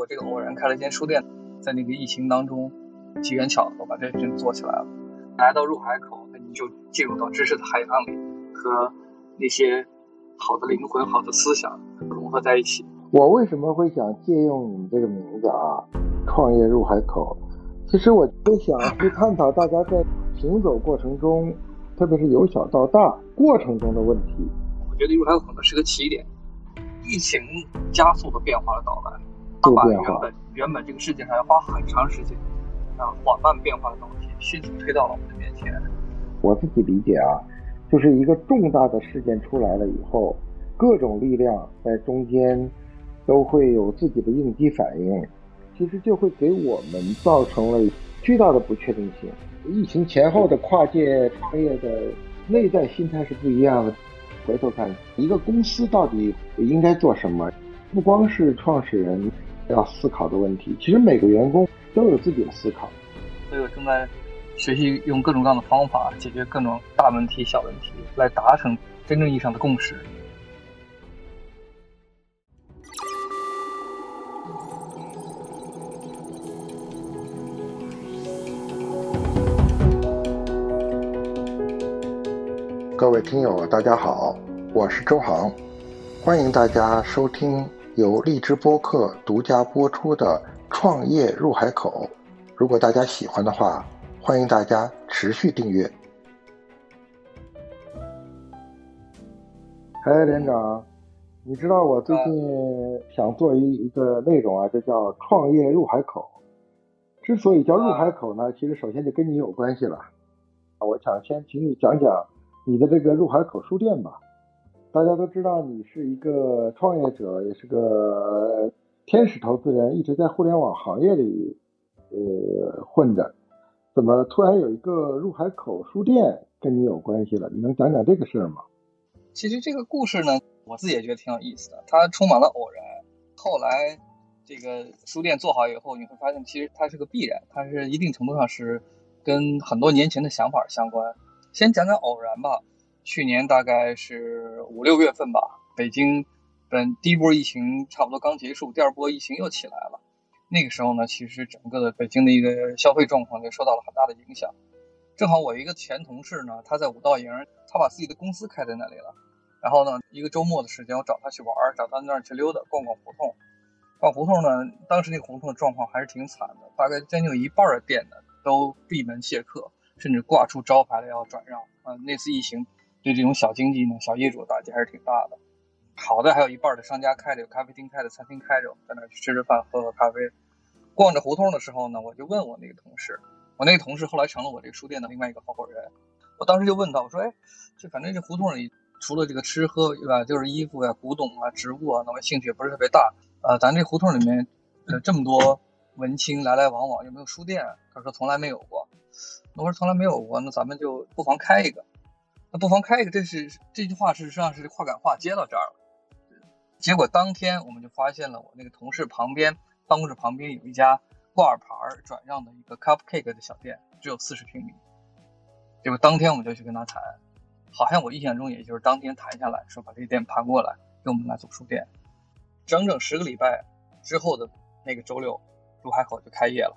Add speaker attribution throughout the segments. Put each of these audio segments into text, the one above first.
Speaker 1: 我这个偶然开了一间书店，在那个疫情当中，机缘巧合把这事情做起来了。来到入海口，那你就进入到知识的海洋里，和那些好的灵魂、好的思想融合在一起。
Speaker 2: 我为什么会想借用你们这个名字啊？创业入海口，其实我就想去探讨大家在行走过程中，特别是由小到大过程中的问题。
Speaker 1: 我觉得入海口呢是个起点，疫情加速了变化的到来，它把原本原本这个世界上要花很长时间啊缓慢变化的东西。迅速推到了我们的面前。
Speaker 2: 我自己理解啊，就是一个重大的事件出来了以后，各种力量在中间都会有自己的应激反应，其实就会给我们造成了巨大的不确定性。疫情前后的跨界创业的内在心态是不一样的。回头看一个公司到底应该做什么，不光是创始人要思考的问题，其实每个员工都有自己的思考。
Speaker 1: 所以我正在。学习用各种各样的方法解决各种大问题、小问题，来达成真正意义上的共识。
Speaker 2: 各位听友，大家好，我是周航，欢迎大家收听由荔枝播客独家播出的《创业入海口》。如果大家喜欢的话，欢迎大家持续订阅。哎，连长，你知道我最近想做一一个内容啊，就叫“创业入海口”。之所以叫入海口呢，其实首先就跟你有关系了。我想先请你讲讲你的这个入海口书店吧。大家都知道你是一个创业者，也是个天使投资人，一直在互联网行业里呃混着。怎么突然有一个入海口书店跟你有关系了？你能讲讲这个事儿吗？
Speaker 1: 其实这个故事呢，我自己也觉得挺有意思的。它充满了偶然。后来这个书店做好以后，你会发现其实它是个必然，它是一定程度上是跟很多年前的想法相关。先讲讲偶然吧。去年大概是五六月份吧，北京本第一波疫情差不多刚结束，第二波疫情又起来了。那个时候呢，其实整个的北京的一个消费状况就受到了很大的影响。正好我一个前同事呢，他在五道营，他把自己的公司开在那里了。然后呢，一个周末的时间，我找他去玩，找他那儿去溜达，逛逛胡同。逛胡同呢，当时那个胡同的状况还是挺惨的，大概将近有一半的店呢都闭门谢客，甚至挂出招牌来要转让。啊，那次疫情对这种小经济呢、小业主打击还是挺大的。好的，还有一半的商家开着，有咖啡厅开着，餐厅开着，我们在那去吃吃饭，喝喝咖啡。逛着胡同的时候呢，我就问我那个同事，我那个同事后来成了我这个书店的另外一个合伙人。我当时就问他，我说：“哎，这反正这胡同里除了这个吃喝，对吧？就是衣服呀、古董啊、植物啊，那么兴趣也不是特别大。呃，咱这胡同里面，呃，这么多文青来来往往，有没有书店？”他说：“从来没有过。”我说：“从来没有过，那咱们就不妨开一个。那不妨开一个，这是这句话事实上是话赶话接到这儿了。结果当天我们就发现了我那个同事旁边。办公室旁边有一家挂牌转让的一个 cupcake 的小店，只有四十平米。结果当天我们就去跟他谈，好像我印象中也就是当天谈下来说把这个店盘过来给我们来做书店。整整十个礼拜之后的那个周六，入海口就开业了。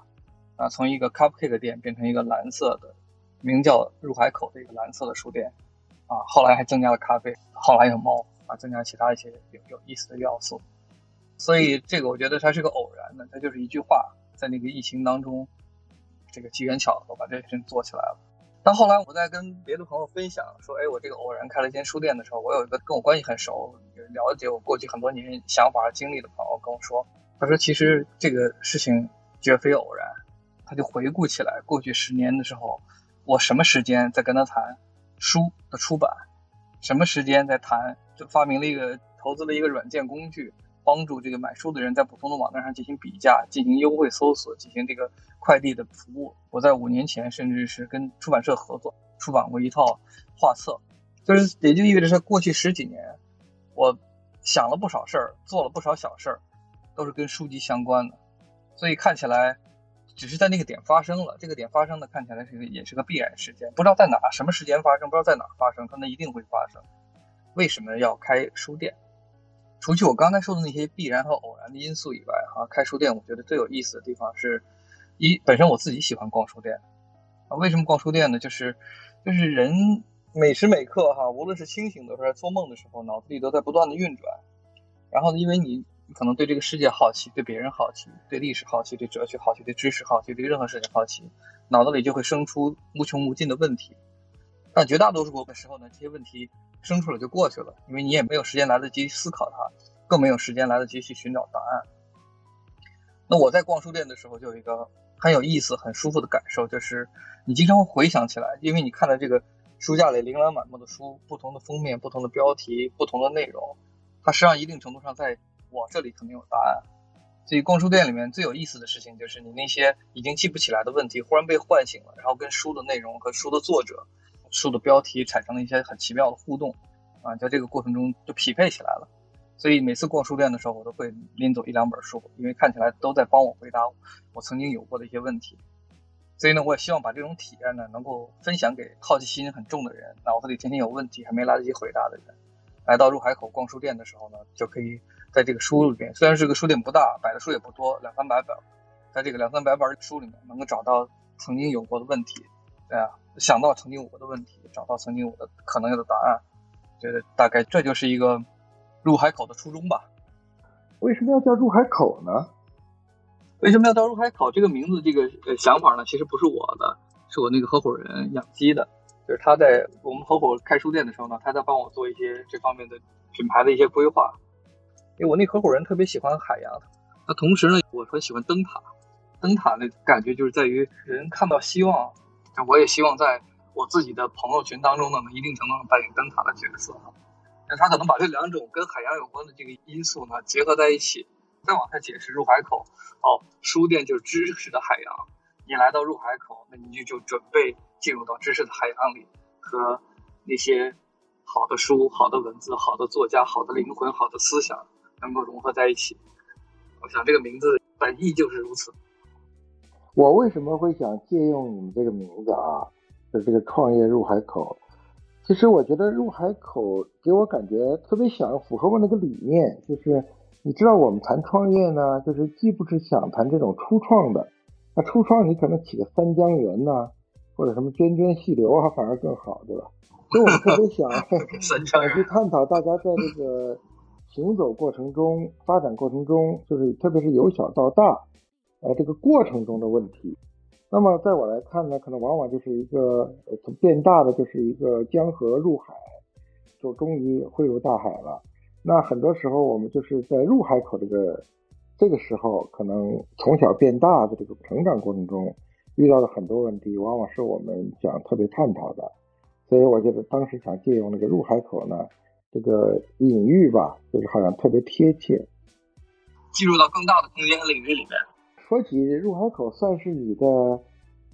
Speaker 1: 啊，从一个 cupcake 店变成一个蓝色的，名叫入海口的一个蓝色的书店。啊，后来还增加了咖啡，后来有猫，啊，增加其他一些有有意思的要素。所以这个我觉得它是个偶然的，它就是一句话，在那个疫情当中，这个机缘巧合把这事情做起来了。但后来我在跟别的朋友分享说，哎，我这个偶然开了一间书店的时候，我有一个跟我关系很熟、了解我过去很多年想法和经历的朋友跟我说，他说其实这个事情绝非偶然。他就回顾起来过去十年的时候，我什么时间在跟他谈书的出版，什么时间在谈就发明了一个投资了一个软件工具。帮助这个买书的人在不同的网站上进行比价、进行优惠搜索、进行这个快递的服务。我在五年前甚至是跟出版社合作出版过一套画册，就是也就意味着说，过去十几年，我想了不少事儿，做了不少小事儿，都是跟书籍相关的。所以看起来，只是在那个点发生了，这个点发生的看起来是个也是个必然事件，不知道在哪什么时间发生，不知道在哪发生，它那一定会发生。为什么要开书店？除去我刚才说的那些必然和偶然的因素以外，哈，开书店我觉得最有意思的地方是，一本身我自己喜欢逛书店啊。为什么逛书店呢？就是就是人每时每刻哈，无论是清醒的还是做梦的时候，脑子里都在不断的运转。然后呢，因为你可能对这个世界好奇，对别人好奇，对历史好奇，对哲学好奇，对知识好奇，对任何事情好奇，脑子里就会生出无穷无尽的问题。但绝大多数的时候呢，这些问题生出来就过去了，因为你也没有时间来得及思考它，更没有时间来得及去寻找答案。那我在逛书店的时候，就有一个很有意思、很舒服的感受，就是你经常会回想起来，因为你看到这个书架里琳琅满目的书，不同的封面、不同的标题、不同的内容，它实际上一定程度上在我这里肯定有答案。所以逛书店里面最有意思的事情，就是你那些已经记不起来的问题，忽然被唤醒了，然后跟书的内容和书的作者。书的标题产生了一些很奇妙的互动，啊，在这个过程中就匹配起来了。所以每次逛书店的时候，我都会拎走一两本书，因为看起来都在帮我回答我曾经有过的一些问题。所以呢，我也希望把这种体验呢，能够分享给好奇心很重的人，脑子里天天有问题还没来得及回答的人。来到入海口逛书店的时候呢，就可以在这个书里边，虽然这个书店不大，摆的书也不多，两三百本，在这个两三百本书里面，能够找到曾经有过的问题，对啊。想到曾经我的问题，找到曾经我的可能有的答案，觉得大概这就是一个入海口的初衷吧。
Speaker 2: 为什么要叫入海口呢？
Speaker 1: 为什么要叫入海口？这个名字，这个呃想法呢，其实不是我的，是我那个合伙人养鸡的。就是他在我们合伙开书店的时候呢，他在帮我做一些这方面的品牌的一些规划。因为我那合伙人特别喜欢海洋，那同时呢，我很喜欢灯塔。灯塔的感觉就是在于人看到希望。那我也希望在我自己的朋友群当中呢，能一定程度上扮演灯塔的角色。那他可能把这两种跟海洋有关的这个因素呢结合在一起，再往下解释入海口。哦，书店就是知识的海洋，你来到入海口，那你就就准备进入到知识的海洋里，和那些好的书、好的文字、好的作家、好的灵魂、好的思想能够融合在一起。我想这个名字本意就是如此。
Speaker 2: 我为什么会想借用你们这个名字啊？就是这个创业入海口。其实我觉得入海口给我感觉特别想符合我那个理念，就是你知道我们谈创业呢，就是既不是想谈这种初创的，那初创你可能起个三江源呐，或者什么涓涓细流啊，反而更好，对吧？所以我们特别想 想去探讨大家在这个行走过程中、发展过程中，就是特别是由小到大。呃，这个过程中的问题，那么在我来看呢，可能往往就是一个从变大的就是一个江河入海，就终于汇入大海了。那很多时候我们就是在入海口这个这个时候，可能从小变大的这个成长过程中遇到的很多问题，往往是我们想特别探讨的。所以我觉得当时想借用那个入海口呢，这个隐喻吧，就是好像特别贴切，
Speaker 1: 进入到更大的空间和领域里面。
Speaker 2: 说起入海口，算是你的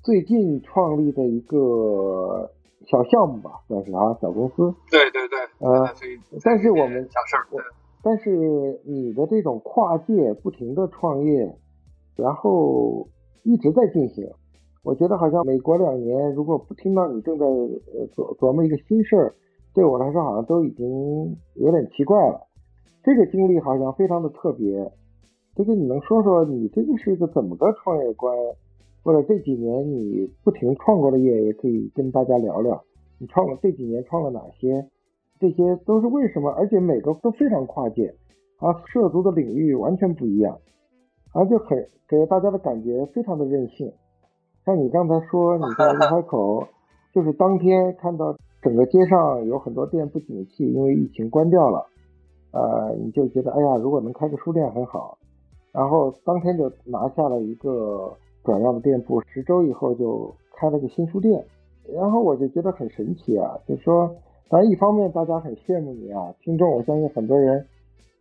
Speaker 2: 最近创立的一个小项目吧，算是啊，小公司。
Speaker 1: 对对对，呃，
Speaker 2: 但是我们
Speaker 1: 小事儿，
Speaker 2: 但是你的这种跨界不停的创业，然后一直在进行，我觉得好像每隔两年，如果不听到你正在呃琢琢磨一个新事儿，对我来说好像都已经有点奇怪了。这个经历好像非常的特别。这个你能说说你这个是一个怎么个创业观，或者这几年你不停创过的业，也可以跟大家聊聊。你创了这几年创了哪些？这些都是为什么？而且每个都非常跨界，啊，涉足的领域完全不一样，而且很给大家的感觉非常的任性。像你刚才说你在入海口，就是当天看到整个街上有很多店不景气，因为疫情关掉了，呃，你就觉得哎呀，如果能开个书店很好。然后当天就拿下了一个转让的店铺，十周以后就开了个新书店。然后我就觉得很神奇啊，就说，当然一方面大家很羡慕你啊，听众我相信很多人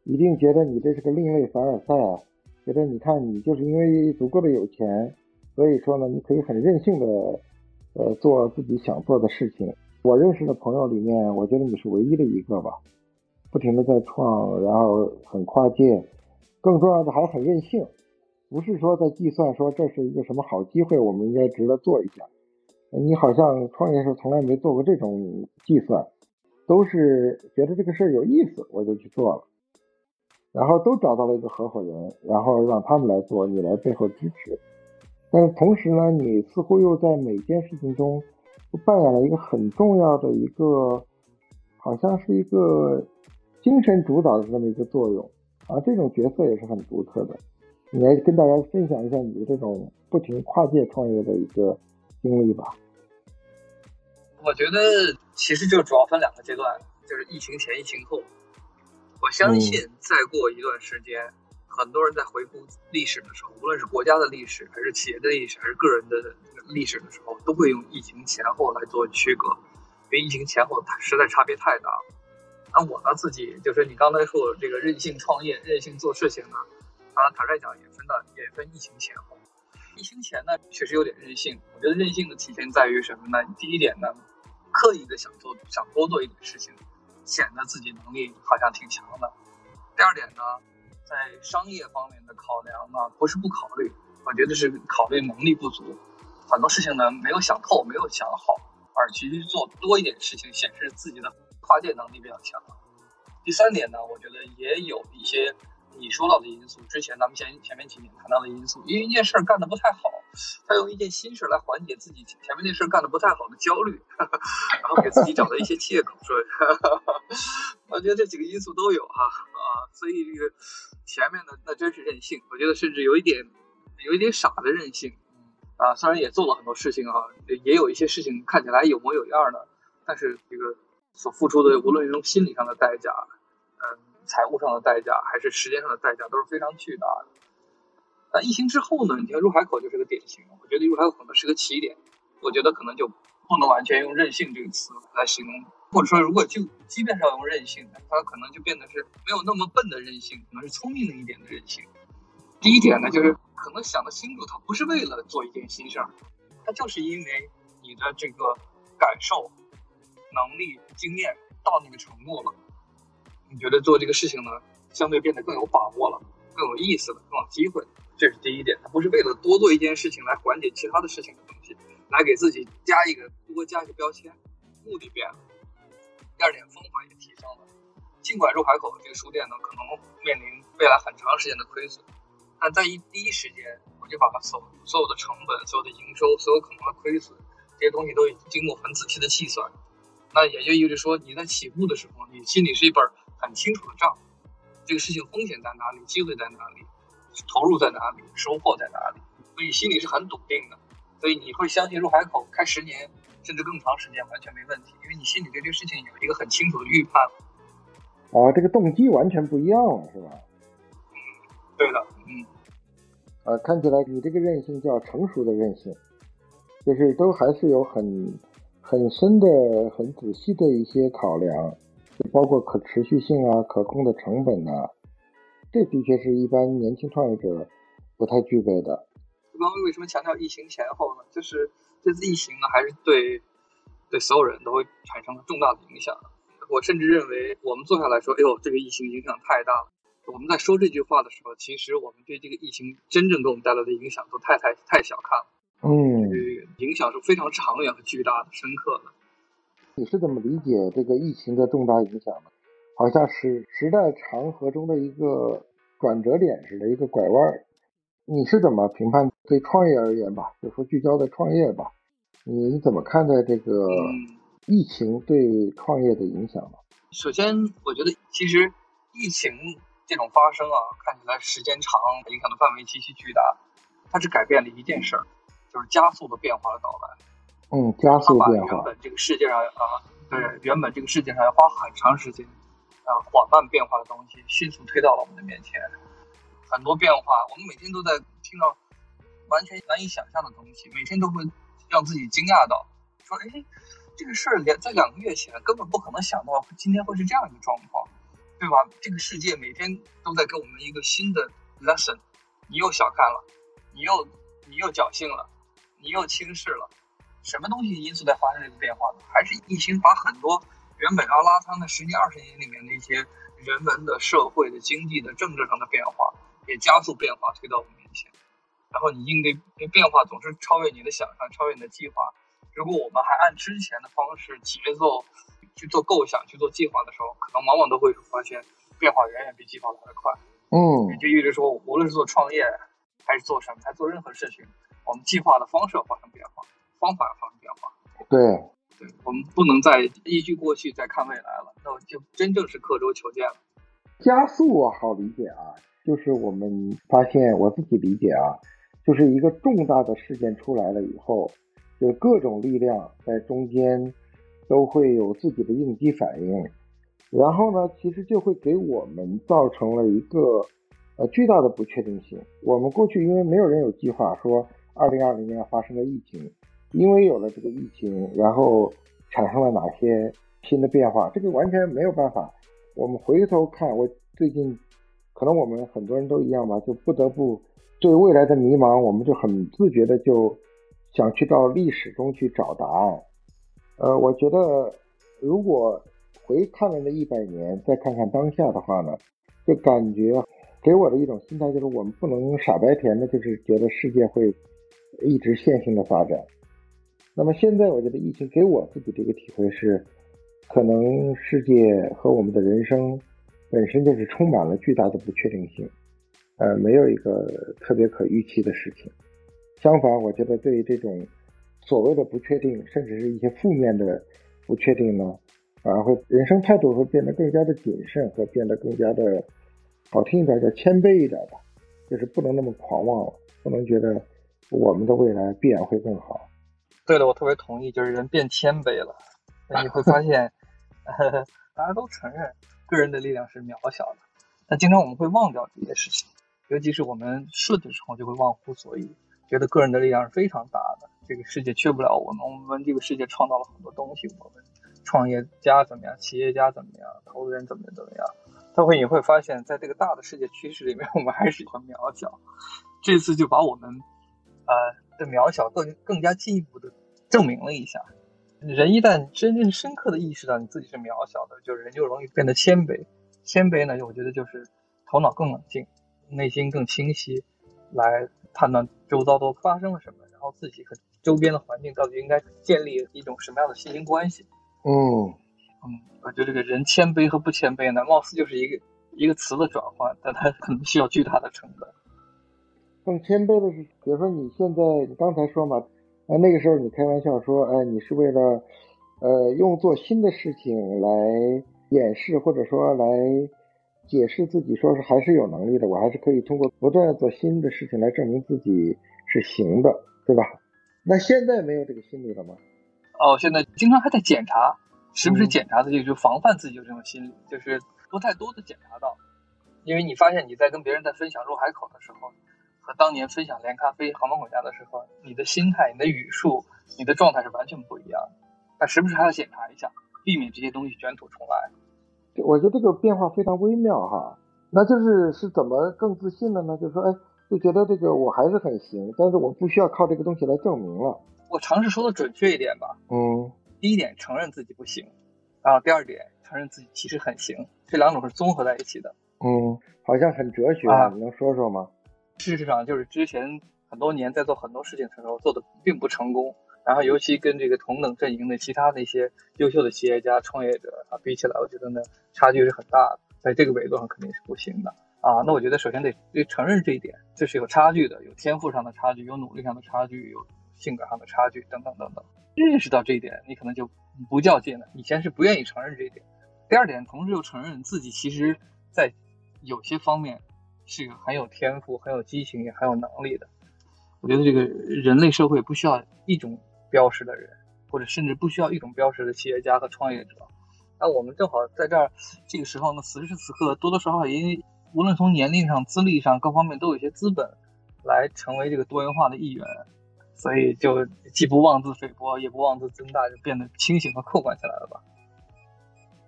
Speaker 2: 一定觉得你这是个另类凡尔赛啊，觉得你看你就是因为足够的有钱，所以说呢你可以很任性的呃做自己想做的事情。我认识的朋友里面，我觉得你是唯一的一个吧，不停的在创，然后很跨界。更重要的还很任性，不是说在计算说这是一个什么好机会，我们应该值得做一下。你好像创业时候从来没做过这种计算，都是觉得这个事儿有意思，我就去做了。然后都找到了一个合伙人，然后让他们来做，你来背后支持。但是同时呢，你似乎又在每件事情中扮演了一个很重要的一个，好像是一个精神主导的这么一个作用啊，这种角色也是很独特的。你来跟大家分享一下你的这种不停跨界创业的一个经历吧。
Speaker 1: 我觉得其实就主要分两个阶段，就是疫情前、疫情后。我相信再过一段时间，很多人在回顾历史的时候，无论是国家的历史，还是企业的历史，还是个人的历史的时候，都会用疫情前后来做区隔，因为疫情前后它实在差别太大了。那我呢自己就是你刚才说的这个任性创业、任性做事情呢，啊，坦率讲也分的也分疫情前后。疫情前呢确实有点任性，我觉得任性的体现在于什么呢？第一点呢，刻意的想做想多做一点事情。显得自己能力好像挺强的。第二点呢，在商业方面的考量呢，不是不考虑，我觉得是考虑能力不足，很多事情呢没有想透，没有想好，而其实做多一点事情，显示自己的跨界能力比较强。第三点呢，我觉得也有一些。你说到的因素，之前咱们前前面几年谈到的因素，因为一件事儿干得不太好，他用一件新事来缓解自己前面那事儿干得不太好的焦虑，然后给自己找到一些借口说，我觉得这几个因素都有哈啊，所以这个前面的那真是任性，我觉得甚至有一点有一点傻的任性啊，虽然也做了很多事情啊，也有一些事情看起来有模有样的，但是这个所付出的无论是从心理上的代价，嗯。财务上的代价还是时间上的代价都是非常巨大的。那疫情之后呢？你看入海口就是个典型。我觉得入海口可能是个起点。我觉得可能就不能完全用任性这个词来形容，或者说如果就即便是要用任性，它可能就变得是没有那么笨的任性，可能是聪明的一点的任性。第一点呢，就是可能想得清楚，他不是为了做一件新事儿，他就是因为你的这个感受、能力、经验到那个程度了。你觉得做这个事情呢，相对变得更有把握了，更有意思了，更有机会，这是第一点。它不是为了多做一件事情来缓解其他的事情的东西，来给自己加一个多加一个标签，目的变了。第二点，方法也提升了。尽管入海口这个书店呢，可能面临未来很长时间的亏损，但在一第一时间，我就把它所所有的成本、所有的营收、所有可能的亏损这些东西都已经经过很仔细的计算。那也就意味着说，你在起步的时候，你心里是一本。很清楚的账，这个事情风险在哪里，机会在哪里，投入在哪里，收获在哪里，所以心里是很笃定的，所以你会相信入海口开十年甚至更长时间完全没问题，因为你心里对这个事情有一个很清楚的预判。
Speaker 2: 啊，这个动机完全不一样了，是吧？
Speaker 1: 嗯对的，嗯，
Speaker 2: 呃，看起来你这个韧性叫成熟的韧性，就是都还是有很很深的、很仔细的一些考量。包括可持续性啊，可控的成本啊，这的确是一般年轻创业者不太具备的。
Speaker 1: 刚刚为什么强调疫情前后呢？就是这次疫情呢，还是对对所有人都会产生了重大的影响。我甚至认为，我们坐下来说，哎呦，这个疫情影响太大了。我们在说这句话的时候，其实我们对这个疫情真正给我们带来的影响都太太太小看了。
Speaker 2: 嗯，
Speaker 1: 影响是非常长远和巨大的、深刻的。
Speaker 2: 你是怎么理解这个疫情的重大影响呢？好像是时代长河中的一个转折点似的，一个拐弯。你是怎么评判对创业而言吧？就说聚焦在创业吧，你怎么看待这个疫情对创业的影响呢？
Speaker 1: 首先，我觉得其实疫情这种发生啊，看起来时间长，影响的范围极其巨大，它只改变了一件事儿，就是加速的变化的到来。
Speaker 2: 嗯，加速变
Speaker 1: 化。原本这个世界上啊，对，原本这个世界上要花很长时间，啊，缓慢变化的东西，迅速推到了我们的面前。很多变化，我们每天都在听到完全难以想象的东西，每天都会让自己惊讶到，说，哎，这个事儿连在两个月前根本不可能想到今天会是这样一个状况，对吧？这个世界每天都在给我们一个新的 lesson，你又小看了，你又你又侥幸了，你又轻视了。什么东西因素在发生这个变化呢？还是疫情把很多原本要拉仓的十年、二十年里面的一些人文的、社会的、经济的、政治上的变化，也加速变化推到我们面前。然后你应对变化总是超越你的想象，超越你的计划。如果我们还按之前的方式节奏去做构想、去做计划的时候，可能往往都会发现变化远远比计划来的快。
Speaker 2: 嗯，也
Speaker 1: 就意味着说，无论是做创业还是做什么，还做任何事情，我们计划的方式要发生变化，方法要发生变化。
Speaker 2: 对，
Speaker 1: 对，我们不能再依据过去再看未来了，那就真正是刻舟求剑了。
Speaker 2: 加速啊，好理解啊，就是我们发现，我自己理解啊，就是一个重大的事件出来了以后，就各种力量在中间都会有自己的应激反应。然后呢，其实就会给我们造成了一个呃巨大的不确定性。我们过去因为没有人有计划说二零二零年发生了疫情，因为有了这个疫情，然后产生了哪些新的变化，这个完全没有办法。我们回头看，我最近可能我们很多人都一样吧，就不得不对未来的迷茫，我们就很自觉的就想去到历史中去找答案。呃，我觉得如果。回看了那一百年，再看看当下的话呢，就感觉给我的一种心态就是，我们不能傻白甜的，就是觉得世界会一直线性的发展。那么现在，我觉得疫情给我自己的一个体会是，可能世界和我们的人生本身就是充满了巨大的不确定性，呃，没有一个特别可预期的事情。相反，我觉得对于这种所谓的不确定，甚至是一些负面的不确定呢。反而会人生态度会变得更加的谨慎，和变得更加的好听一点叫谦卑一点吧，就是不能那么狂妄了，不能觉得我们的未来必然会更好。
Speaker 1: 对的，我特别同意，就是人变谦卑了，你会发现，大家都承认个人的力量是渺小的，但经常我们会忘掉这些事情，尤其是我们顺的时候就会忘乎所以，觉得个人的力量是非常大的，这个世界缺不了我们，我们这个世界创造了很多东西，我们。创业家怎么样？企业家怎么样？投资人怎么怎么样？他会你会发现在这个大的世界趋势里面，我们还是很渺小。这次就把我们呃的渺小更更加进一步的证明了一下。人一旦真正深刻的意识到你自己是渺小的，就人就容易变得谦卑。谦卑呢，我觉得就是头脑更冷静，内心更清晰，来判断周遭都发生了什么，然后自己和周边的环境到底应该建立一种什么样的信心关系。
Speaker 2: 嗯
Speaker 1: 嗯，我觉得这个人谦卑和不谦卑呢，貌似就是一个一个词的转换，但它可能需要巨大的成本。
Speaker 2: 更谦卑的是，比如说你现在，你刚才说嘛，呃，那个时候你开玩笑说，哎，你是为了，呃，用做新的事情来掩饰或者说来解释自己，说是还是有能力的，我还是可以通过不断做新的事情来证明自己是行的，对吧？那现在没有这个心理了吗？
Speaker 1: 哦，现在经常还在检查，时不时检查自己，就防范自己有这种心理，就是不太多的检查到，因为你发现你在跟别人在分享入海口的时候，和当年分享连咖啡航班管家的时候，你的心态、你的语速、你的状态是完全不一样的。那时不时还要检查一下，避免这些东西卷土重来。
Speaker 2: 我觉得这个变化非常微妙哈，那就是是怎么更自信了呢？就是说，哎，就觉得这个我还是很行，但是我不需要靠这个东西来证明了。
Speaker 1: 我尝试说的准确一点吧。
Speaker 2: 嗯，
Speaker 1: 第一点承认自己不行，然后第二点承认自己其实很行，这两种是综合在一起的。
Speaker 2: 嗯，好像很哲学啊，你能说说吗？
Speaker 1: 事实上，就是之前很多年在做很多事情的时候做的并不成功，然后尤其跟这个同等阵营的其他那些优秀的企业家、创业者啊比起来，我觉得呢差距是很大的，在这个维度上肯定是不行的啊。那我觉得首先得得承认这一点，这是有差距的，有天赋上的差距，有努力上的差距，有。性格上的差距等等等等，认识到这一点，你可能就不较劲了。以前是不愿意承认这一点。第二点，同时又承认自己其实，在有些方面是一个很有天赋、很有激情、也很有能力的。我觉得这个人类社会不需要一种标识的人，或者甚至不需要一种标识的企业家和创业者。那我们正好在这儿这个时候呢，此时此刻多多少少因为无论从年龄上、资历上各方面都有一些资本，来成为这个多元化的一员。所以就既不妄自菲薄，也不妄自尊大，就变得清醒和客观起来了吧？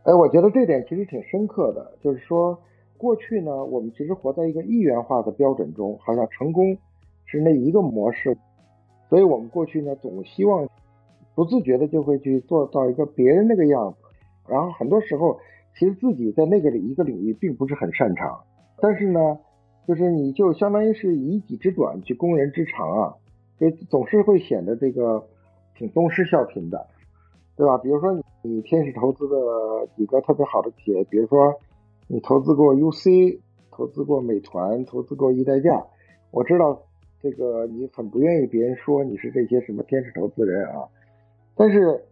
Speaker 2: 哎，我觉得这点其实挺深刻的，就是说，过去呢，我们其实活在一个一元化的标准中，好像成功是那一个模式，所以我们过去呢，总希望不自觉的就会去做到一个别人那个样子，然后很多时候其实自己在那个一个领域并不是很擅长，但是呢，就是你就相当于是以己之短去攻人之长啊。就总是会显得这个挺东施效颦的，对吧？比如说你天使投资的几个特别好的企业，比如说你投资过 UC，投资过美团，投资过易代驾，我知道这个你很不愿意别人说你是这些什么天使投资人啊，但是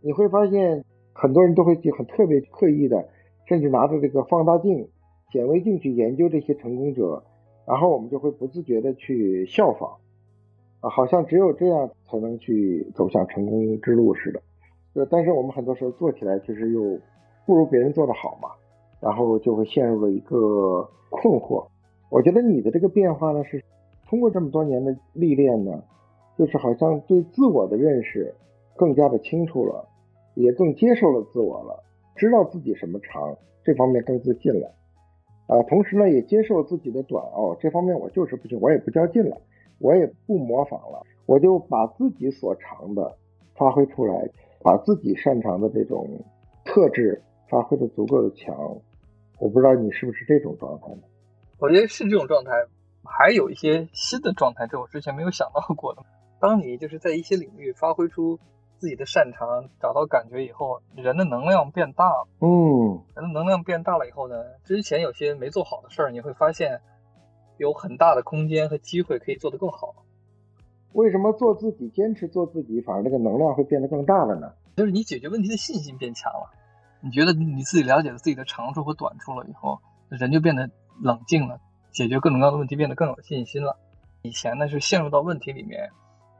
Speaker 2: 你会发现很多人都会很特别刻意的，甚至拿着这个放大镜、显微镜去研究这些成功者，然后我们就会不自觉的去效仿。啊，好像只有这样才能去走向成功之路似的。就但是我们很多时候做起来其实又不如别人做的好嘛，然后就会陷入了一个困惑。我觉得你的这个变化呢，是通过这么多年的历练呢，就是好像对自我的认识更加的清楚了，也更接受了自我了，知道自己什么长，这方面更自信了。啊，同时呢，也接受自己的短哦，这方面我就是不行，我也不较劲了。我也不模仿了，我就把自己所长的发挥出来，把自己擅长的这种特质发挥的足够的强。我不知道你是不是这种状态呢？
Speaker 1: 我觉得是这种状态，还有一些新的状态，这我之前没有想到过的。当你就是在一些领域发挥出自己的擅长，找到感觉以后，人的能量变大了。
Speaker 2: 嗯，
Speaker 1: 人的能量变大了以后呢，之前有些没做好的事儿，你会发现。有很大的空间和机会可以做得更好。
Speaker 2: 为什么做自己、坚持做自己，反而这个能量会变得更大了呢？
Speaker 1: 就是你解决问题的信心变强了。你觉得你自己了解了自己的长处和短处了以后，人就变得冷静了，解决各种各样的问题变得更有信心了。以前呢是陷入到问题里面，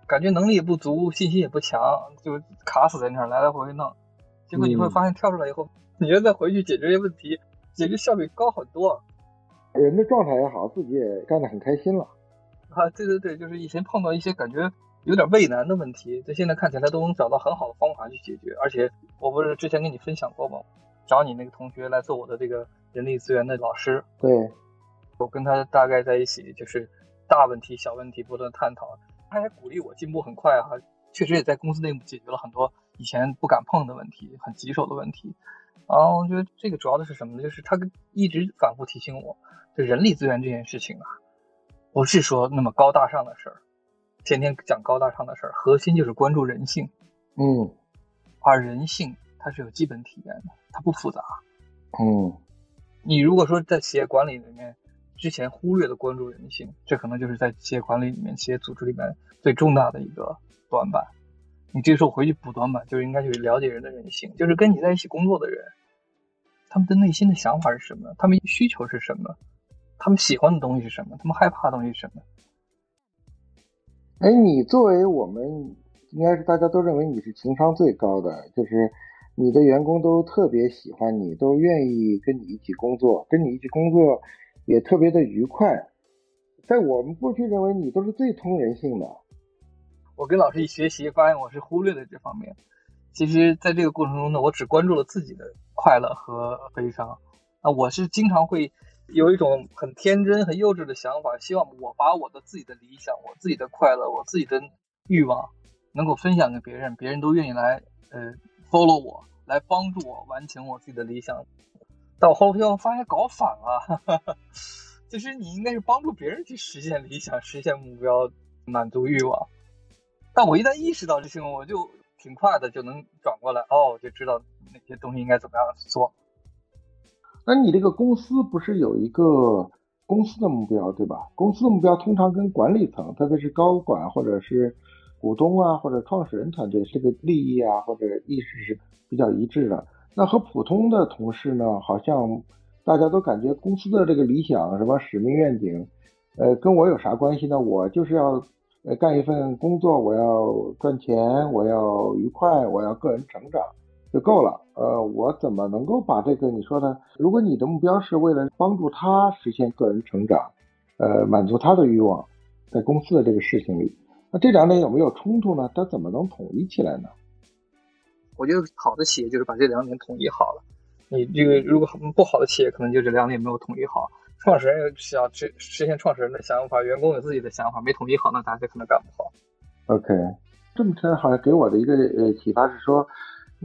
Speaker 1: 感觉能力也不足，信心也不强，就卡死在那儿来来回回弄。结果你会发现跳出来以后，你觉得再回去解决这些问题，解决效率高很多。
Speaker 2: 人的状态也好，自己也干得很开心了。
Speaker 1: 啊，对对对，就是以前碰到一些感觉有点畏难的问题，在现在看起来都能找到很好的方法去解决。而且我不是之前跟你分享过吗？找你那个同学来做我的这个人力资源的老师。
Speaker 2: 对，
Speaker 1: 我跟他大概在一起，就是大问题、小问题不断探讨，他还鼓励我进步很快哈。确实也在公司内部解决了很多以前不敢碰的问题，很棘手的问题。然后，我觉得这个主要的是什么呢？就是他一直反复提醒我。就人力资源这件事情啊，不是说那么高大上的事儿，天天讲高大上的事儿，核心就是关注人性。
Speaker 2: 嗯，
Speaker 1: 而人性它是有基本体验的，它不复杂。
Speaker 2: 嗯，
Speaker 1: 你如果说在企业管理里面之前忽略的关注人性，这可能就是在企业管理里面、企业组织里面最重大的一个短板。你这时候回去补短板，就应该去了解人的人性，就是跟你在一起工作的人，他们的内心的想法是什么，他们需求是什么。他们喜欢的东西是什么？他们害怕的东西是什么？
Speaker 2: 哎，你作为我们应该是大家都认为你是情商最高的，就是你的员工都特别喜欢你，都愿意跟你一起工作，跟你一起工作也特别的愉快。在我们过去认为你都是最通人性的。
Speaker 1: 我跟老师一学习，发现我是忽略了这方面。其实，在这个过程中呢，我只关注了自己的快乐和悲伤。啊，我是经常会。有一种很天真、很幼稚的想法，希望我把我的自己的理想、我自己的快乐、我自己的欲望，能够分享给别人，别人都愿意来呃 follow 我，来帮助我完成我自己的理想。但我后来发现搞反了，其 实你应该是帮助别人去实现理想、实现目标、满足欲望。但我一旦意识到这些，我就挺快的就能转过来，哦，我就知道哪些东西应该怎么样做。
Speaker 2: 那你这个公司不是有一个公司的目标对吧？公司的目标通常跟管理层，特别是高管或者是股东啊，或者创始人团队这个利益啊或者意识是比较一致的。那和普通的同事呢，好像大家都感觉公司的这个理想什么使命愿景，呃，跟我有啥关系呢？我就是要呃干一份工作，我要赚钱，我要愉快，我要个人成长。就够了。呃，我怎么能够把这个你说的？如果你的目标是为了帮助他实现个人成长，呃，满足他的欲望，在公司的这个事情里，那这两点有没有冲突呢？它怎么能统一起来呢？
Speaker 1: 我觉得好的企业就是把这两点统一好了。你这个如果不好的企业，可能就这两点没有统一好。创始人想实实现创始人的想法，员工有自己的想法，没统一好，那大家可能干不好。
Speaker 2: OK，这么说好像给我的一个呃启发是说。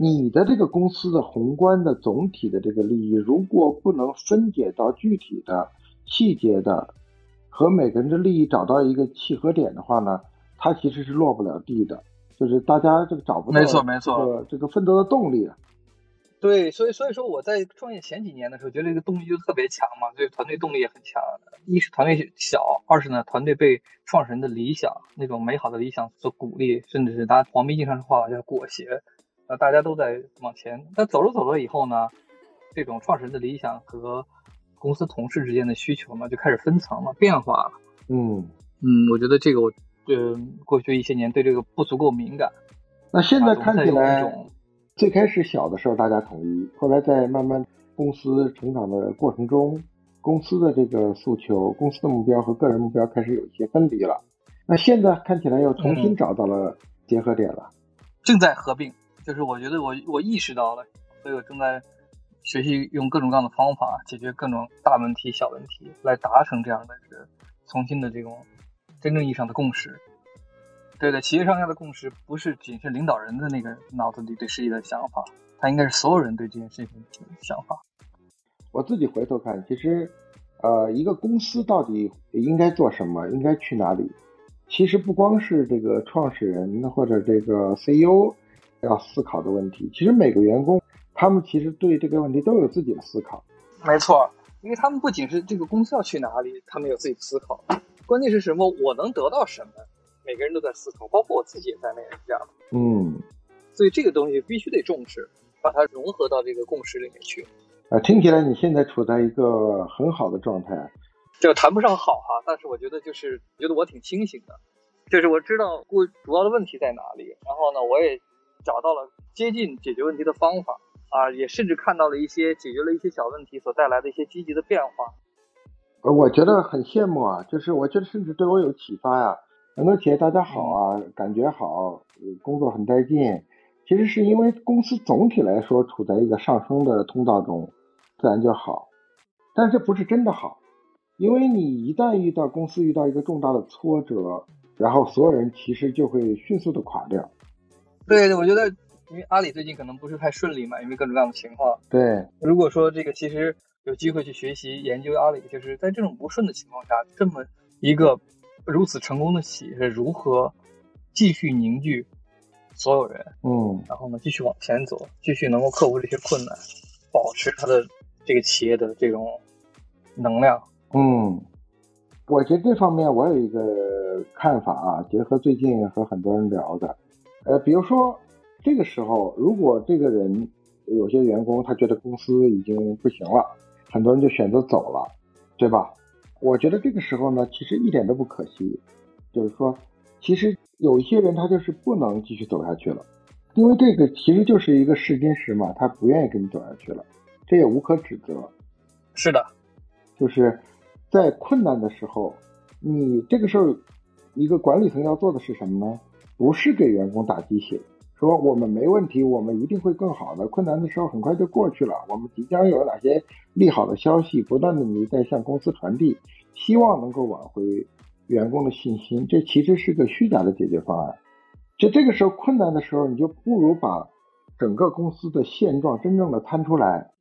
Speaker 2: 你的这个公司的宏观的总体的这个利益，如果不能分解到具体的细节的，和每个人的利益找到一个契合点的话呢，它其实是落不了地的，就是大家这个找不到
Speaker 1: 没错没错
Speaker 2: 这个奋斗的动力。
Speaker 1: 对，所以所以说我在创业前几年的时候，觉得这个动力就特别强嘛，所以团队动力也很强。一是团队小，二是呢团队被创始人的理想那种美好的理想所鼓励，甚至是拿黄皮经常说话叫裹挟，呃，大家都在往前。但走着走着以后呢，这种创始人的理想和公司同事之间的需求呢就开始分层了，变化了。
Speaker 2: 嗯
Speaker 1: 嗯，我觉得这个我呃过去一些年对这个不足够敏感。
Speaker 2: 那现在看起来。最开始小的时候大家统一，后来在慢慢公司成长的过程中，公司的这个诉求、公司的目标和个人目标开始有一些分离了。那现在看起来又重新找到了结合点了，
Speaker 1: 正在合并。就是我觉得我我意识到了，所以我正在学习用各种各样的方法解决各种大问题、小问题，来达成这样的这个重新的这种真正意义上的共识。对对，企业上下的共识不是仅是领导人的那个脑子里对事业的想法，它应该是所有人对这件事情的想法。
Speaker 2: 我自己回头看，其实，呃，一个公司到底应该做什么，应该去哪里，其实不光是这个创始人或者这个 CEO 要思考的问题，其实每个员工他们其实对这个问题都有自己的思考。
Speaker 1: 没错，因为他们不仅是这个公司要去哪里，他们有自己的思考，关键是什么？我能得到什么？每个人都在思考，包括我自己也在那样这样。
Speaker 2: 嗯，
Speaker 1: 所以这个东西必须得重视，把它融合到这个共识里面去。
Speaker 2: 啊，听起来你现在处在一个很好的状态。
Speaker 1: 这个谈不上好哈，但是我觉得就是觉得我挺清醒的，就是我知道过主要的问题在哪里，然后呢，我也找到了接近解决问题的方法啊，也甚至看到了一些解决了一些小问题所带来的一些积极的变化。
Speaker 2: 呃，我觉得很羡慕啊，就是我觉得甚至对我有启发呀。很多企业大家好啊，感觉好，工作很带劲。其实是因为公司总体来说处在一个上升的通道中，自然就好。但这不是真的好，因为你一旦遇到公司遇到一个重大的挫折，然后所有人其实就会迅速的垮掉。
Speaker 1: 对，我觉得因为阿里最近可能不是太顺利嘛，因为各种各样的情况。
Speaker 2: 对，
Speaker 1: 如果说这个其实有机会去学习研究阿里，就是在这种不顺的情况下，这么一个。如此成功的企业是如何继续凝聚所有人，
Speaker 2: 嗯，
Speaker 1: 然后呢继续往前走，继续能够克服这些困难，保持他的这个企业的这种能量，
Speaker 2: 嗯，我觉得这方面我有一个看法啊，结合最近和很多人聊的，呃，比如说这个时候，如果这个人有些员工他觉得公司已经不行了，很多人就选择走了，对吧？我觉得这个时候呢，其实一点都不可惜，就是说，其实有一些人他就是不能继续走下去了，因为这个其实就是一个试金石嘛，他不愿意跟你走下去了，这也无可指责。
Speaker 1: 是的，
Speaker 2: 就是在困难的时候，你这个时候一个管理层要做的是什么呢？不是给员工打鸡血。说我们没问题，我们一定会更好的。困难的时候很快就过去了，我们即将有哪些利好的消息，不断的你在向公司传递，希望能够挽回员工的信心。这其实是个虚假的解决方案。就这个时候困难的时候，你就不如把整个公司的现状真正的摊出来，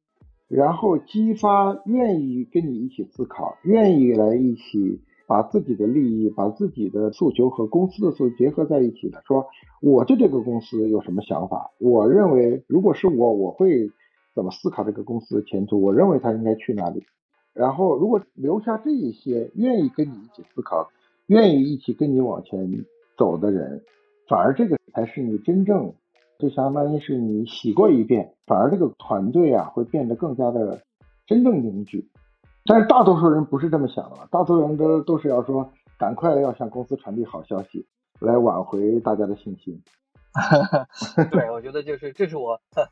Speaker 2: 然后激发愿意跟你一起思考，愿意来一起。把自己的利益、把自己的诉求和公司的诉求结合在一起的，说我对这个公司有什么想法？我认为，如果是我，我会怎么思考这个公司的前途？我认为它应该去哪里？然后，如果留下这一些愿意跟你一起思考、愿意一起跟你往前走的人，反而这个才是你真正，就相当于是你洗过一遍，反而这个团队啊会变得更加的真正凝聚。但是大多数人不是这么想的，大多数人都都是要说赶快要向公司传递好消息，来挽回大家的信心。
Speaker 1: 对，我觉得就是这是我，呃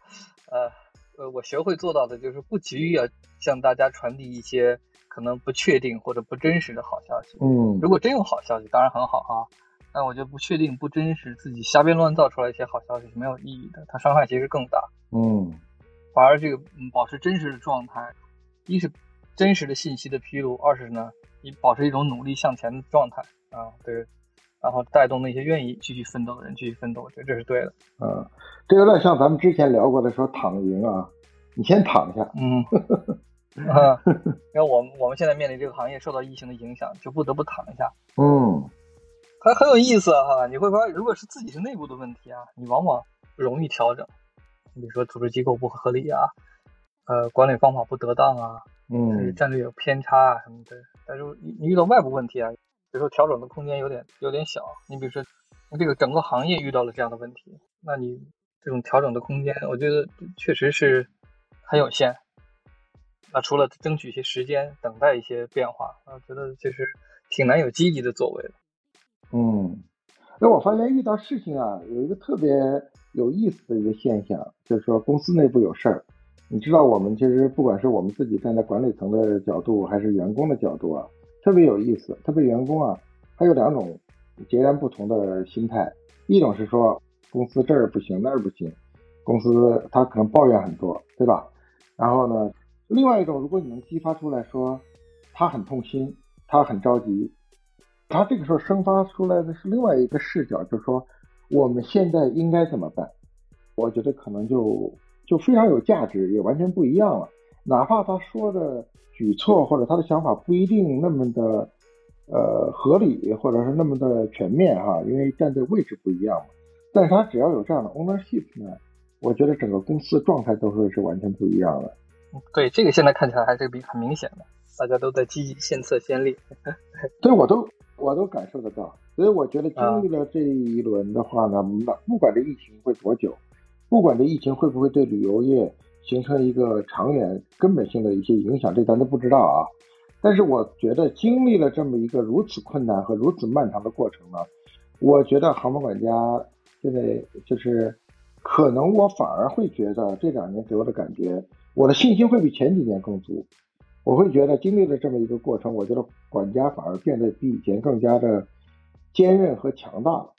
Speaker 1: 呃，我学会做到的就是不急于要向大家传递一些可能不确定或者不真实的好消息。
Speaker 2: 嗯，
Speaker 1: 如果真有好消息，当然很好啊。但我觉得不确定、不真实，自己瞎编乱造出来一些好消息是没有意义的，它伤害其实更大。
Speaker 2: 嗯，
Speaker 1: 反而这个嗯保持真实的状态，一是。真实的信息的披露，二是呢，你保持一种努力向前的状态啊，对，然后带动那些愿意继续奋斗的人继续奋斗，我觉得这是对的。
Speaker 2: 嗯，这有点像咱们之前聊过的说躺赢啊，你先躺下。
Speaker 1: 嗯，啊，因为我们我们现在面临这个行业受到疫情的影响，就不得不躺一下。
Speaker 2: 嗯，
Speaker 1: 还很有意思哈，你会发现，如果是自己是内部的问题啊，你往往容易调整。你比如说组织机构不合理啊，呃，管理方法不得当啊，
Speaker 2: 嗯，
Speaker 1: 战略有偏差啊什么的。但是你你遇到外部问题啊，比如说调整的空间有点有点小，你比如说这个整个行业遇到了这样的问题，那你这种调整的空间，我觉得确实是很有限。那除了争取一些时间，等待一些变化，我觉得其实挺难有积极的作为的。
Speaker 2: 嗯，那我发现遇到事情啊，有一个特别有意思的一个现象，就是说公司内部有事儿。你知道，我们其实不管是我们自己站在管理层的角度，还是员工的角度啊，特别有意思。特别员工啊，他有两种截然不同的心态。一种是说公司这儿不行那儿不行，公司他可能抱怨很多，对吧？然后呢，另外一种，如果你能激发出来说他很痛心，他很着急，他这个时候生发出来的是另外一个视角，就是说我们现在应该怎么办？我觉得可能就。就非常有价值，也完全不一样了。哪怕他说的举措或者他的想法不一定那么的呃合理，或者是那么的全面哈，因为站在位置不一样嘛。但是他只要有这样的 ownership 呢，我觉得整个公司状态都会是完全不一样的。
Speaker 1: 对，这个现在看起来还是比很明显的，大家都在积极献策先例。
Speaker 2: 对，我都我都感受得到。所以我觉得经历了这一轮的话呢，不管这疫情会多久。不管这疫情会不会对旅游业形成一个长远根本性的一些影响，这咱都不知道啊。但是我觉得经历了这么一个如此困难和如此漫长的过程呢，我觉得航班管家现在就是可能我反而会觉得这两年给我的感觉，我的信心会比前几年更足。我会觉得经历了这么一个过程，我觉得管家反而变得比以前更加的坚韧和强大了。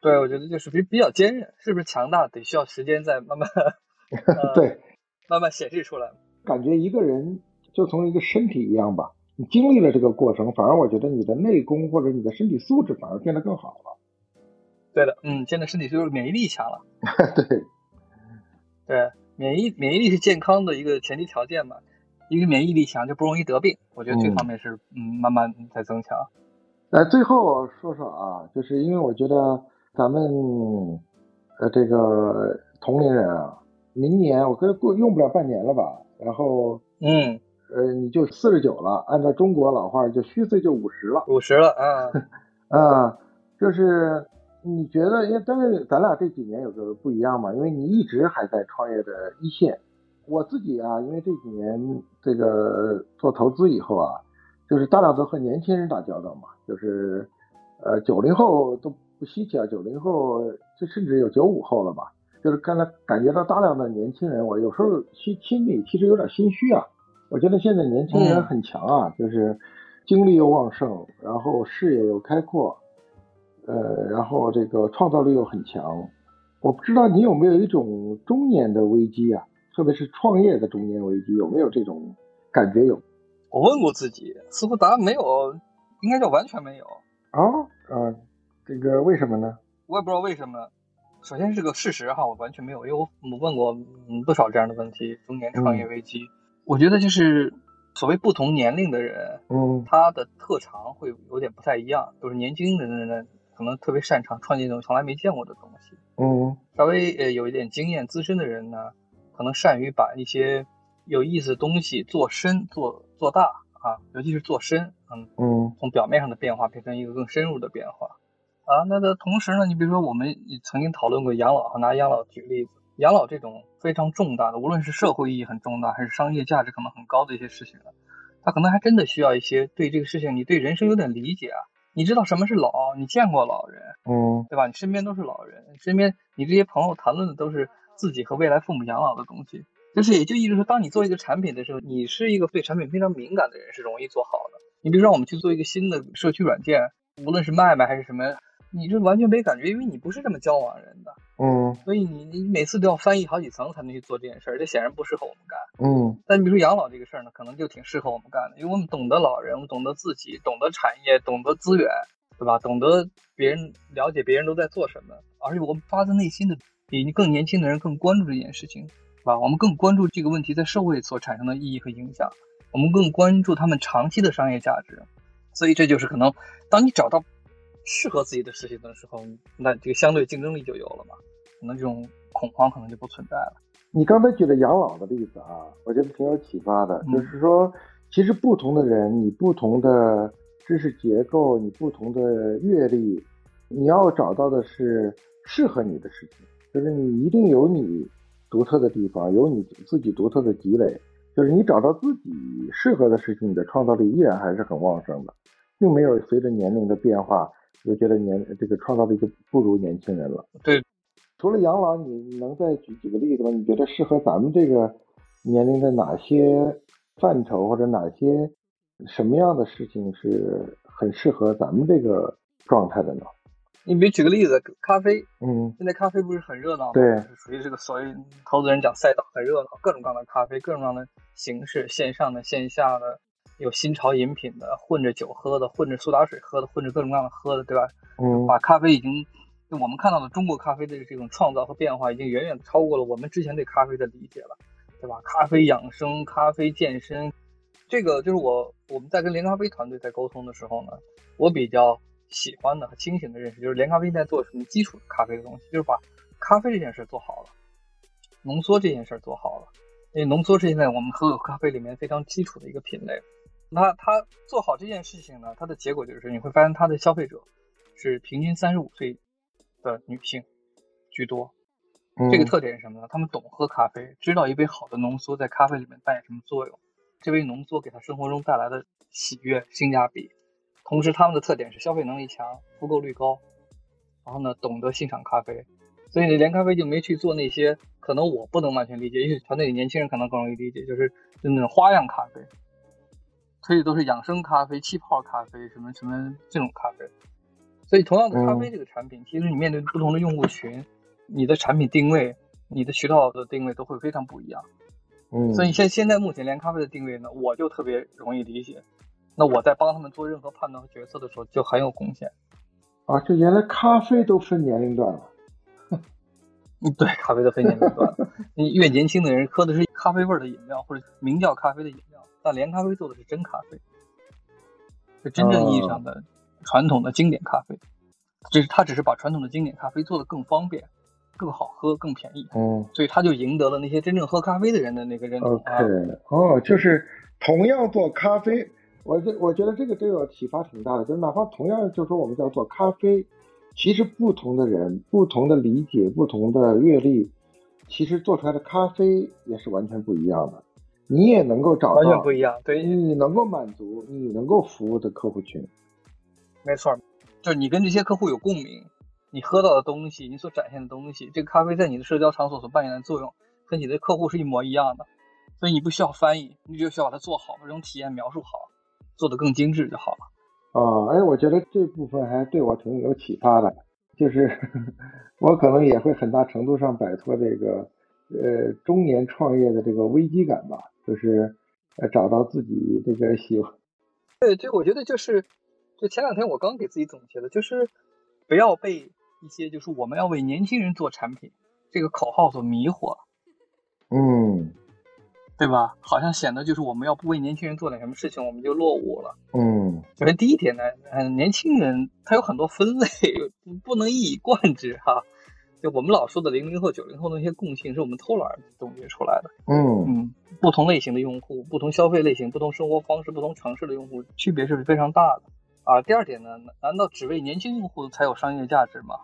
Speaker 1: 对，我觉得就是比比较坚韧，是不是强大得需要时间再慢慢，
Speaker 2: 对，
Speaker 1: 慢慢显示出来。
Speaker 2: 感觉一个人就从一个身体一样吧，你经历了这个过程，反而我觉得你的内功或者你的身体素质反而变得更好了。
Speaker 1: 对的，嗯，现在身体就是免疫力强了。
Speaker 2: 对，
Speaker 1: 对，免疫免疫力是健康的一个前提条件嘛，一个免疫力强就不容易得病，我觉得这方面是嗯慢慢在增强。
Speaker 2: 呃，最后说说啊，就是因为我觉得。咱们呃这个同龄人啊，明年我跟过用不了半年了吧？然后
Speaker 1: 嗯
Speaker 2: 呃你就四十九了，按照中国老话就虚岁就五十了。
Speaker 1: 五十了啊
Speaker 2: 啊，就是你觉得，因为但是咱俩这几年有个不一样嘛，因为你一直还在创业的一线。我自己啊，因为这几年这个做投资以后啊，就是大量都和年轻人打交道嘛，就是呃九零后都。不稀奇啊，九零后这甚至有九五后了吧？就是刚才感觉到大量的年轻人，我有时候心心里其实有点心虚啊。我觉得现在年轻人很强啊，就是精力又旺盛，然后视野又开阔，呃，然后这个创造力又很强。我不知道你有没有一种中年的危机啊？特别是创业的中年危机，有没有这种感觉？有？
Speaker 1: 我问过自己，似乎答案没有，应该叫完全没有
Speaker 2: 啊啊。这个为什么呢？
Speaker 1: 我也不知道为什么。首先是个事实哈，我完全没有，因为我我问过嗯不少这样的问题。中年创业危机，我觉得就是所谓不同年龄的人，
Speaker 2: 嗯，
Speaker 1: 他的特长会有点不太一样。就是年轻的人呢，可能特别擅长创建一种从来没见过的东西，
Speaker 2: 嗯，
Speaker 1: 稍微呃有一点经验资深的人呢，可能善于把一些有意思的东西做深做做大啊，尤其是做深，嗯
Speaker 2: 嗯，
Speaker 1: 从表面上的变化变成一个更深入的变化。啊，那的同时呢，你比如说我们曾经讨论过养老，拿养老举例子，养老这种非常重大的，无论是社会意义很重大，还是商业价值可能很高的一些事情，它可能还真的需要一些对这个事情，你对人生有点理解啊，你知道什么是老，你见过老人，
Speaker 2: 嗯，
Speaker 1: 对吧？你身边都是老人，身边你这些朋友谈论的都是自己和未来父母养老的东西，就是也就意味着说，当你做一个产品的时候，你是一个对产品非常敏感的人，是容易做好的。你比如说，我们去做一个新的社区软件，无论是卖卖还是什么。你这完全没感觉，因为你不是这么交往人的，
Speaker 2: 嗯，
Speaker 1: 所以你你每次都要翻译好几层才能去做这件事儿，这显然不适合我们干，
Speaker 2: 嗯。
Speaker 1: 但你比如说养老这个事儿呢，可能就挺适合我们干的，因为我们懂得老人，我们懂得自己，懂得产业，懂得资源，对吧？懂得别人了解别人都在做什么，而且我们发自内心的比更年轻的人更关注这件事情，是吧？我们更关注这个问题在社会所产生的意义和影响，我们更关注他们长期的商业价值，所以这就是可能当你找到。适合自己的事情的时候，那这个相对竞争力就有了嘛，可能这种恐慌可能就不存在了。
Speaker 2: 你刚才举的养老的例子啊，我觉得挺有启发的。就是说，其实不同的人，你不同的知识结构，你不同的阅历，你要找到的是适合你的事情。就是你一定有你独特的地方，有你自己独特的积累。就是你找到自己适合的事情，你的创造力依然还是很旺盛的，并没有随着年龄的变化，就觉得年这个创造力就不如年轻人了。
Speaker 1: 对。
Speaker 2: 除了养老，你能再举几个例子吗？你觉得适合咱们这个年龄的哪些范畴，或者哪些什么样的事情是很适合咱们这个状态的呢？
Speaker 1: 你比如举个例子，咖啡，
Speaker 2: 嗯，
Speaker 1: 现在咖啡不是很热闹吗？
Speaker 2: 对，
Speaker 1: 属于这个所谓投资人讲赛道，很热闹，各种各样的咖啡，各种各样的形式，线上的、线下的，有新潮饮品的，混着酒喝的，混着苏打水喝的，混着各种各样的喝的，对吧？
Speaker 2: 嗯，
Speaker 1: 把咖啡已经。我们看到的中国咖啡的这种创造和变化，已经远远超过了我们之前对咖啡的理解了，对吧？咖啡养生、咖啡健身，这个就是我我们在跟连咖啡团队在沟通的时候呢，我比较喜欢的和清醒的认识，就是连咖啡在做什么基础的咖啡的东西，就是把咖啡这件事做好了，浓缩这件事做好了。因为浓缩是现在我们喝咖啡里面非常基础的一个品类。那他做好这件事情呢，他的结果就是你会发现他的消费者是平均三十五岁。的女性居多，这个特点是什么呢？他们懂喝咖啡，知道一杯好的浓缩在咖啡里面扮演什么作用，这杯浓缩给他生活中带来的喜悦、性价比。同时，他们的特点是消费能力强、复购率高，然后呢，懂得欣赏咖啡。所以，呢，连咖啡就没去做那些可能我不能完全理解，也许团队里年轻人可能更容易理解，就是就那种花样咖啡，推的都是养生咖啡、气泡咖啡什么什么这种咖啡。所以，同样的咖啡这个产品，其实你面对不同的用户群，你的产品定位、你的渠道的定位都会非常不一样。
Speaker 2: 嗯，
Speaker 1: 所以现现在目前连咖啡的定位呢，我就特别容易理解。那我在帮他们做任何判断和决策的时候，就很有贡献。
Speaker 2: 啊，这原来咖啡都分年龄段了。
Speaker 1: 嗯，对，咖啡都分年龄段。你越年轻的人喝的是咖啡味的饮料，或者名叫咖啡的饮料，但连咖啡做的是真咖啡，是真正意义上的。传统的经典咖啡，这是他只是把传统的经典咖啡做得更方便、更好喝、更便宜，
Speaker 2: 嗯，
Speaker 1: 所以他就赢得了那些真正喝咖啡的人的那个认同。
Speaker 2: OK，哦，就是同样做咖啡，我这我觉得这个对我启发挺大的，就是哪怕同样就说我们叫做咖啡，其实不同的人、不同的理解、不同的阅历，其实做出来的咖啡也是完全不一样的。你也能够找到
Speaker 1: 完全不一样，对，
Speaker 2: 你能够满足你能够服务的客户群。
Speaker 1: 没错，就是你跟这些客户有共鸣，你喝到的东西，你所展现的东西，这个咖啡在你的社交场所所扮演的作用，和你的客户是一模一样的，所以你不需要翻译，你就需要把它做好，这种体验描述好，做得更精致就好了。
Speaker 2: 啊，哎，我觉得这部分还对我挺有启发的，就是 我可能也会很大程度上摆脱这个呃中年创业的这个危机感吧，就是呃找到自己这个喜欢。
Speaker 1: 对，对我觉得就是。就前两天我刚给自己总结的，就是不要被一些就是我们要为年轻人做产品这个口号所迷惑，
Speaker 2: 嗯，
Speaker 1: 对吧？好像显得就是我们要不为年轻人做点什么事情，我们就落伍了。
Speaker 2: 嗯，
Speaker 1: 首先第一点呢，嗯，年轻人他有很多分类，不能一以贯之哈。就我们老说的零零后、九零后那些共性，是我们偷懒总结出来的。
Speaker 2: 嗯
Speaker 1: 嗯，不同类型的用户、不同消费类型、不同生活方式、不同城市的用户，区别是非常大的。啊，第二点呢？难道只为年轻用户才有商业价值吗？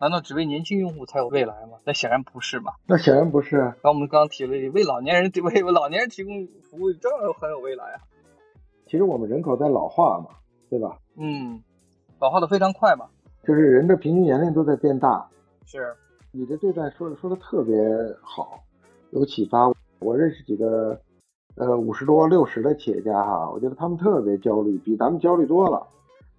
Speaker 1: 难道只为年轻用户才有未来吗？那显然不是嘛。
Speaker 2: 那显然不是。
Speaker 1: 那我们刚刚提了，为老年人为为老年人提供服务，这样很有未来啊。
Speaker 2: 其实我们人口在老化嘛，对吧？
Speaker 1: 嗯，老化的非常快嘛。
Speaker 2: 就是人的平均年龄都在变大。
Speaker 1: 是。
Speaker 2: 你的这段说的说的特别好，有启发。我认识几个。呃，五十多、六十的企业家哈，我觉得他们特别焦虑，比咱们焦虑多了。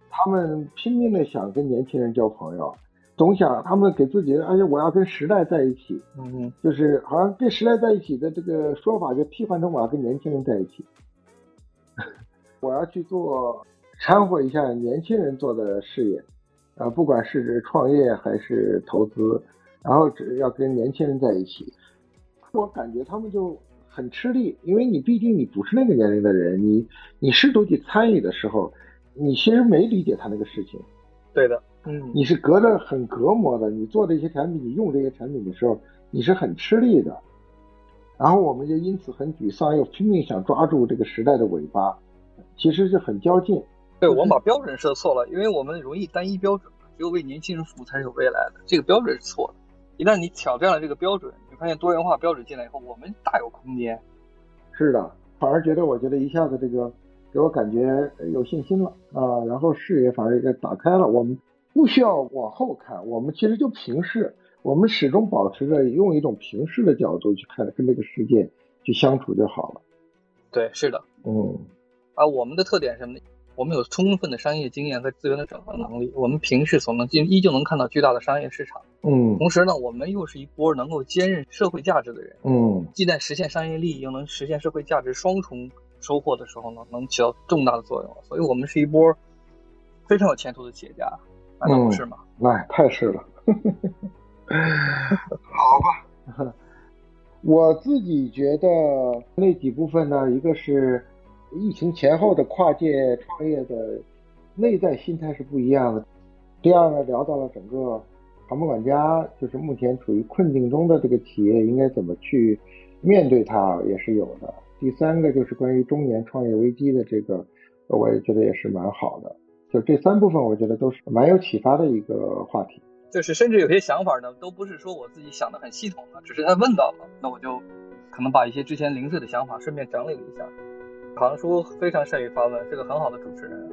Speaker 2: 他们拼命的想跟年轻人交朋友，总想他们给自己，而且我要跟时代在一起，
Speaker 1: 嗯，
Speaker 2: 就是好像跟时代在一起的这个说法，就替换成我要跟年轻人在一起。我要去做掺和一下年轻人做的事业，啊，不管是创业还是投资，然后只要跟年轻人在一起，我感觉他们就。很吃力，因为你毕竟你不是那个年龄的人，你你试图去参与的时候，你其实没理解他那个事情。
Speaker 1: 对的，嗯，
Speaker 2: 你是隔着很隔膜的，你做这些产品，你用这些产品的时候，你是很吃力的。然后我们就因此很沮丧，又拼命想抓住这个时代的尾巴，其实是很较劲。
Speaker 1: 对我们把标准设错了，因为我们容易单一标准，只有为年轻人服务才是有未来的。这个标准是错的。一旦你挑战了这个标准，你发现多元化标准进来以后，我们大有空间。
Speaker 2: 是的，反而觉得我觉得一下子这个给我感觉有信心了啊，然后视野反而也打开了。我们不需要往后看，我们其实就平视，我们始终保持着用一种平视的角度去看，跟这个世界去相处就好了。
Speaker 1: 对，是的，
Speaker 2: 嗯，
Speaker 1: 啊，我们的特点是什么呢？我们有充分的商业经验和资源的整合能力，我们平视所能，依依旧能看到巨大的商业市场。
Speaker 2: 嗯，
Speaker 1: 同时呢，我们又是一波能够兼任社会价值的人。
Speaker 2: 嗯，
Speaker 1: 既在实现商业利益，又能实现社会价值双重收获的时候呢，能起到重大的作用。所以，我们是一波非常有前途的企业家，难道不是吗？
Speaker 2: 哎，太是了。好吧，我自己觉得那几部分呢，一个是。疫情前后的跨界创业的内在心态是不一样的。第二呢，聊到了整个航母管家，就是目前处于困境中的这个企业应该怎么去面对它，也是有的。第三个就是关于中年创业危机的这个，我也觉得也是蛮好的。就这三部分，我觉得都是蛮有启发的一个话题。
Speaker 1: 就是甚至有些想法呢，都不是说我自己想的很系统的，只是他问到了，那我就可能把一些之前零碎的想法顺便整理了一下。唐叔非常善于发问，是个很好的主持人。